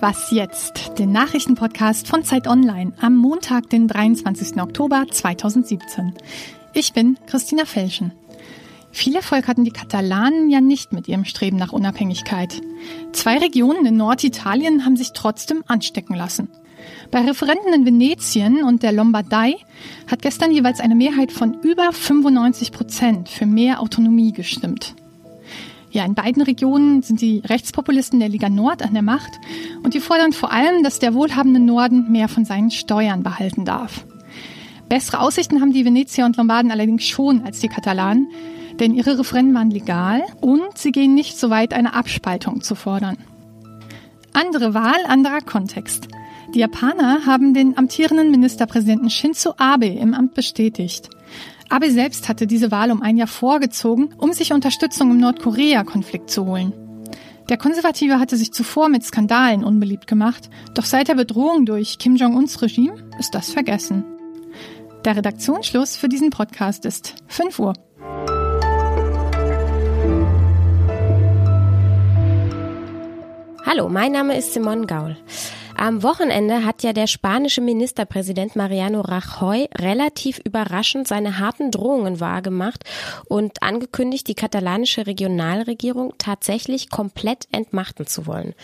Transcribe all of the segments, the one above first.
Was jetzt? Den Nachrichtenpodcast von Zeit Online am Montag, den 23. Oktober 2017. Ich bin Christina Felschen. Viel Erfolg hatten die Katalanen ja nicht mit ihrem Streben nach Unabhängigkeit. Zwei Regionen in Norditalien haben sich trotzdem anstecken lassen. Bei Referenten in Venetien und der Lombardei hat gestern jeweils eine Mehrheit von über 95 Prozent für mehr Autonomie gestimmt. Ja, in beiden Regionen sind die Rechtspopulisten der Liga Nord an der Macht und die fordern vor allem, dass der wohlhabende Norden mehr von seinen Steuern behalten darf. Bessere Aussichten haben die Venetier und Lombarden allerdings schon als die Katalanen, denn ihre Referenden waren legal und sie gehen nicht so weit, eine Abspaltung zu fordern. Andere Wahl, anderer Kontext. Die Japaner haben den amtierenden Ministerpräsidenten Shinzo Abe im Amt bestätigt. Abe selbst hatte diese Wahl um ein Jahr vorgezogen, um sich Unterstützung im Nordkorea-Konflikt zu holen. Der Konservative hatte sich zuvor mit Skandalen unbeliebt gemacht, doch seit der Bedrohung durch Kim Jong-uns Regime ist das vergessen. Der Redaktionsschluss für diesen Podcast ist 5 Uhr. Hallo, mein Name ist Simon Gaul. Am Wochenende hat ja der spanische Ministerpräsident Mariano Rajoy relativ überraschend seine harten Drohungen wahrgemacht und angekündigt, die katalanische Regionalregierung tatsächlich komplett entmachten zu wollen.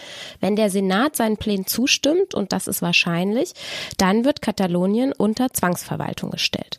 Wenn der Senat seinen Plänen zustimmt, und das ist wahrscheinlich, dann wird Katalonien unter Zwangsverwaltung gestellt.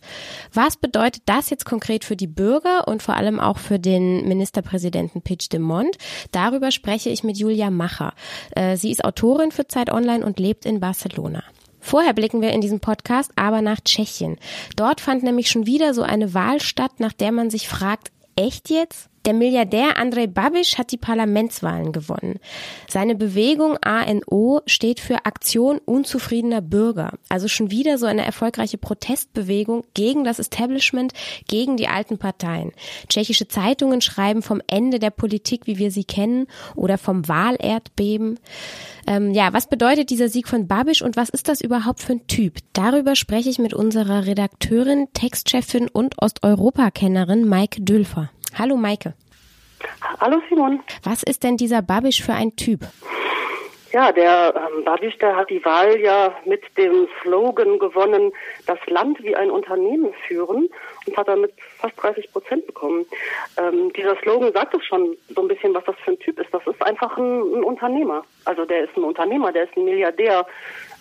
Was bedeutet das jetzt konkret für die Bürger und vor allem auch für den Ministerpräsidenten Puigdemont? Darüber spreche ich mit Julia Macher. Äh, sie ist Autorin für Zeit Online und lebt in Barcelona. Vorher blicken wir in diesem Podcast aber nach Tschechien. Dort fand nämlich schon wieder so eine Wahl statt, nach der man sich fragt, echt jetzt? Der Milliardär Andrej Babiš hat die Parlamentswahlen gewonnen. Seine Bewegung ANO steht für Aktion unzufriedener Bürger. Also schon wieder so eine erfolgreiche Protestbewegung gegen das Establishment, gegen die alten Parteien. Tschechische Zeitungen schreiben vom Ende der Politik, wie wir sie kennen, oder vom Wahlerdbeben. Ähm, ja, was bedeutet dieser Sieg von Babiš und was ist das überhaupt für ein Typ? Darüber spreche ich mit unserer Redakteurin, Textchefin und Osteuropakennerin Maike Dülfer. Hallo Maike. Hallo Simon. Was ist denn dieser Babisch für ein Typ? Ja, der ähm, Babisch, der hat die Wahl ja mit dem Slogan gewonnen, das Land wie ein Unternehmen führen und hat damit fast 30 Prozent bekommen. Ähm, dieser Slogan sagt es schon so ein bisschen, was das für ein Typ ist. Das ist einfach ein, ein Unternehmer. Also der ist ein Unternehmer, der ist ein Milliardär,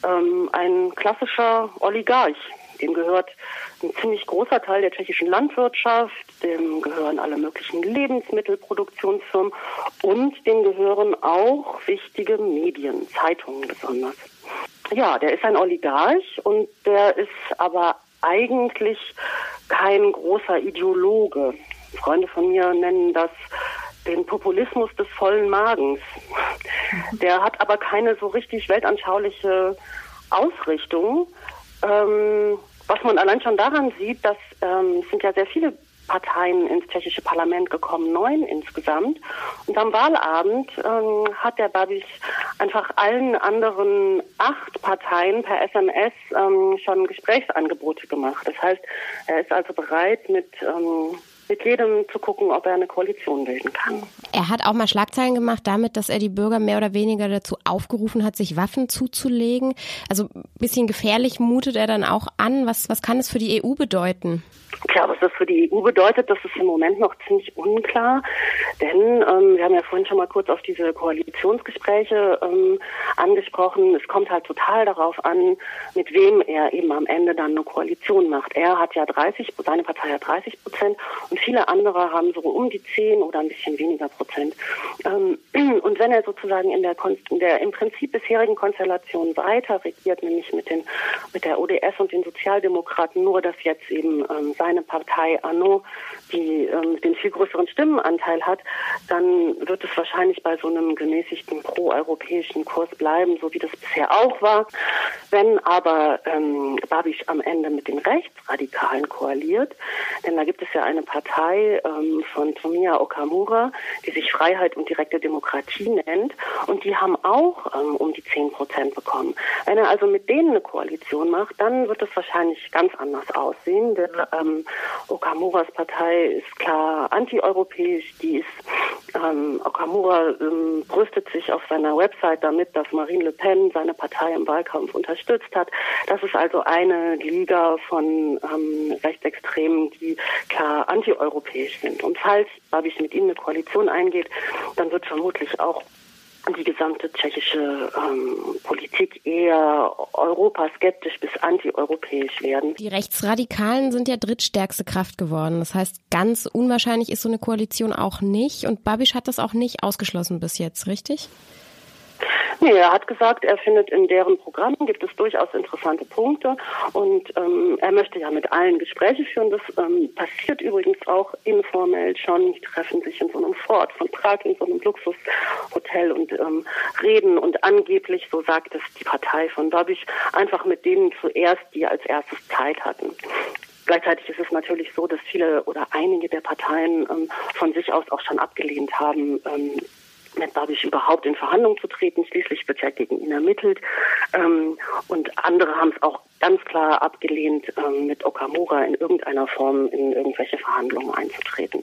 ähm, ein klassischer Oligarch. Dem gehört ein ziemlich großer Teil der tschechischen Landwirtschaft, dem gehören alle möglichen Lebensmittelproduktionsfirmen und dem gehören auch wichtige Medien, Zeitungen besonders. Ja, der ist ein Oligarch und der ist aber eigentlich kein großer Ideologe. Freunde von mir nennen das den Populismus des vollen Magens. Der hat aber keine so richtig weltanschauliche Ausrichtung. Ähm, was man allein schon daran sieht, dass ähm, es sind ja sehr viele Parteien ins tschechische Parlament gekommen, neun insgesamt. Und am Wahlabend ähm, hat der Babis einfach allen anderen acht Parteien per SMS ähm, schon Gesprächsangebote gemacht. Das heißt, er ist also bereit, mit ähm, mit jedem zu gucken, ob er eine Koalition bilden kann. Er hat auch mal Schlagzeilen gemacht damit, dass er die Bürger mehr oder weniger dazu aufgerufen hat, sich Waffen zuzulegen. Also ein bisschen gefährlich mutet er dann auch an. Was, was kann es für die EU bedeuten? Tja, was das für die EU bedeutet, das ist im Moment noch ziemlich unklar. Denn ähm, wir haben ja vorhin schon mal kurz auf diese Koalitionsgespräche ähm, angesprochen. Es kommt halt total darauf an, mit wem er eben am Ende dann eine Koalition macht. Er hat ja 30, seine Partei hat 30 Prozent und viele andere haben so um die 10 oder ein bisschen weniger Prozent. Ähm, und wenn er sozusagen in der, in der im Prinzip bisherigen Konstellation weiter regiert, nämlich mit den mit der ODS und den Sozialdemokraten, nur dass jetzt eben ähm, seine Partei Anno die ähm, den viel größeren Stimmenanteil hat, dann wird es wahrscheinlich bei so einem gemäßigten pro-europäischen Kurs bleiben, so wie das bisher auch war. Wenn aber ähm, Babiš am Ende mit den Rechtsradikalen koaliert, denn da gibt es ja eine Partei ähm, von Tomia Okamura, die sich Freiheit und direkte Demokratie nennt, und die haben auch ähm, um die 10 Prozent bekommen. Wenn er also mit denen eine Koalition macht, dann wird es wahrscheinlich ganz anders aussehen, denn ähm, Okamuras Partei ist klar antieuropäisch, die ist Ähm, Okamura ähm, brüstet sich auf seiner Website damit, dass Marine Le Pen seine Partei im Wahlkampf unterstützt hat. Das ist also eine Liga von ähm, Rechtsextremen, die klar antieuropäisch sind. Und falls Babiš mit ihnen eine Koalition eingeht, dann wird vermutlich auch die gesamte tschechische ähm, Politik eher europaskeptisch bis antieuropäisch werden. Die Rechtsradikalen sind ja drittstärkste Kraft geworden. Das heißt, ganz unwahrscheinlich ist so eine Koalition auch nicht. Und Babisch hat das auch nicht ausgeschlossen bis jetzt, richtig? Nee, er hat gesagt, er findet in deren Programm gibt es durchaus interessante Punkte und ähm, er möchte ja mit allen Gespräche führen. Das ähm, passiert übrigens auch informell schon. Die treffen sich in so einem Fort von Prag in so einem Luxushotel und ähm, reden und angeblich, so sagt es die Partei von Babiš, einfach mit denen zuerst, die als erstes Zeit hatten. Gleichzeitig ist es natürlich so, dass viele oder einige der Parteien ähm, von sich aus auch schon abgelehnt haben, ähm, mit Babisch überhaupt in Verhandlungen zu treten. Schließlich wird ja gegen ihn ermittelt. Ähm, und andere haben es auch ganz klar abgelehnt, ähm, mit Okamura in irgendeiner Form in irgendwelche Verhandlungen einzutreten.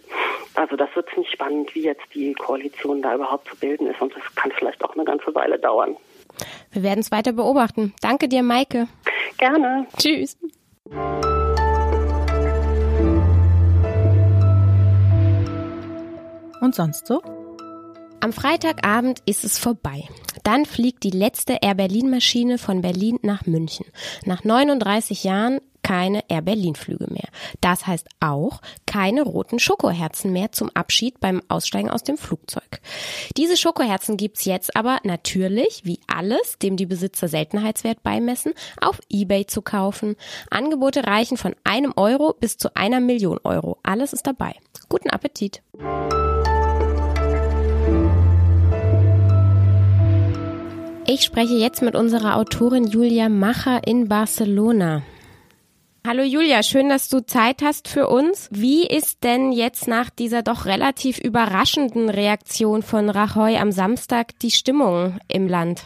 Also das wird ziemlich spannend, wie jetzt die Koalition da überhaupt zu bilden ist. Und das kann vielleicht auch eine ganze Weile dauern. Wir werden es weiter beobachten. Danke dir, Maike. Gerne. Tschüss. Und sonst so? Am Freitagabend ist es vorbei. Dann fliegt die letzte Air Berlin Maschine von Berlin nach München. Nach 39 Jahren keine Air Berlin Flüge mehr. Das heißt auch keine roten Schokoherzen mehr zum Abschied beim Aussteigen aus dem Flugzeug. Diese Schokoherzen gibt's jetzt aber natürlich, wie alles, dem die Besitzer Seltenheitswert beimessen, auf eBay zu kaufen. Angebote reichen von einem Euro bis zu einer Million Euro. Alles ist dabei. Guten Appetit! Ich spreche jetzt mit unserer Autorin Julia Macher in Barcelona. Hallo Julia, schön, dass du Zeit hast für uns. Wie ist denn jetzt nach dieser doch relativ überraschenden Reaktion von Rajoy am Samstag die Stimmung im Land?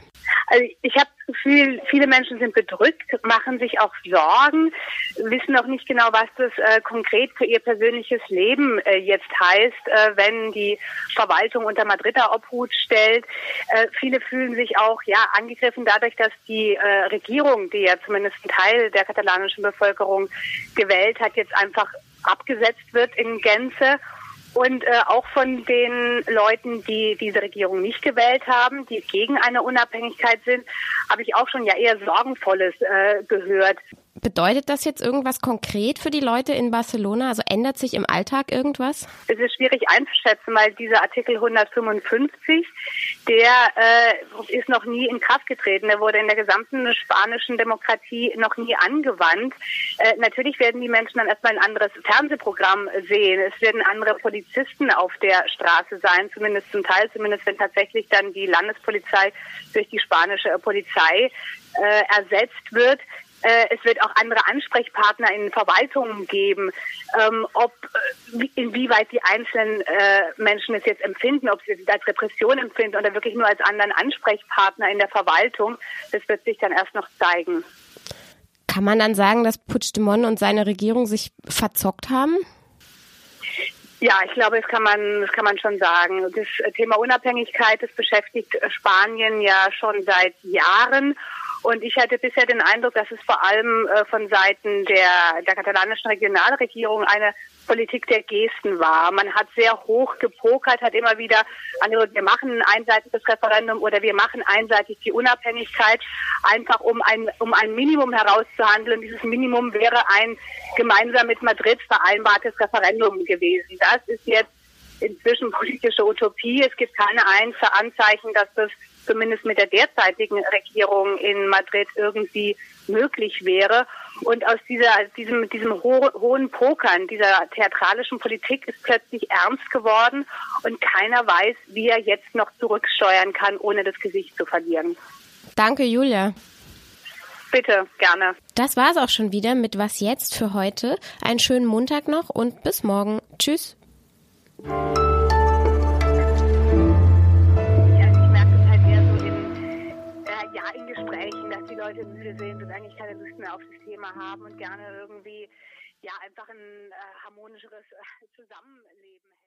Also ich habe das Gefühl, viele Menschen sind bedrückt, machen sich auch Sorgen, wissen noch nicht genau, was das äh, konkret für ihr persönliches Leben äh, jetzt heißt, äh, wenn die Verwaltung unter Madrider Obhut stellt. Äh, viele fühlen sich auch ja angegriffen dadurch, dass die äh, Regierung, die ja zumindest ein Teil der katalanischen Bevölkerung gewählt hat, jetzt einfach abgesetzt wird in Gänze und äh, auch von den Leuten, die diese Regierung nicht gewählt haben, die gegen eine Unabhängigkeit sind, habe ich auch schon ja eher Sorgenvolles äh, gehört. Bedeutet das jetzt irgendwas konkret für die Leute in Barcelona? Also ändert sich im Alltag irgendwas? Es ist schwierig einzuschätzen, weil dieser Artikel 155, der äh, ist noch nie in Kraft getreten. Der wurde in der gesamten spanischen Demokratie noch nie angewandt. Äh, natürlich werden die Menschen dann erstmal ein anderes Fernsehprogramm sehen. Es werden andere Polizisten auf der Straße sein, zumindest zum Teil, zumindest wenn tatsächlich dann die Landespolizei durch die spanische Polizei äh, ersetzt wird. Äh, es wird auch andere Ansprechpartner in Verwaltungen geben. Ähm, ob äh, inwieweit die einzelnen äh, Menschen es jetzt empfinden, ob sie es als Repression empfinden oder wirklich nur als anderen Ansprechpartner in der Verwaltung, das wird sich dann erst noch zeigen. Kann man dann sagen, dass Puigdemont und seine Regierung sich verzockt haben? Ja, ich glaube, das kann man, das kann man schon sagen. Das Thema Unabhängigkeit, das beschäftigt Spanien ja schon seit Jahren. Und ich hatte bisher den Eindruck, dass es vor allem äh, von Seiten der, der katalanischen Regionalregierung eine Politik der Gesten war. Man hat sehr hoch gepokert, hat immer wieder angedeutet, wir machen ein einseitiges Referendum oder wir machen einseitig die Unabhängigkeit, einfach um ein, um ein Minimum herauszuhandeln. Dieses Minimum wäre ein gemeinsam mit Madrid vereinbartes Referendum gewesen. Das ist jetzt inzwischen politische Utopie. Es gibt keine Anzeichen, dass das zumindest mit der derzeitigen Regierung in Madrid irgendwie möglich wäre. Und aus dieser, diesem, diesem ho hohen Pokern, dieser theatralischen Politik ist plötzlich ernst geworden und keiner weiß, wie er jetzt noch zurücksteuern kann, ohne das Gesicht zu verlieren. Danke, Julia. Bitte, gerne. Das war's auch schon wieder mit Was jetzt für heute. Einen schönen Montag noch und bis morgen. Tschüss. Leute müde sind und eigentlich keine Lust mehr auf das Thema haben und gerne irgendwie ja einfach ein äh, harmonischeres äh, Zusammenleben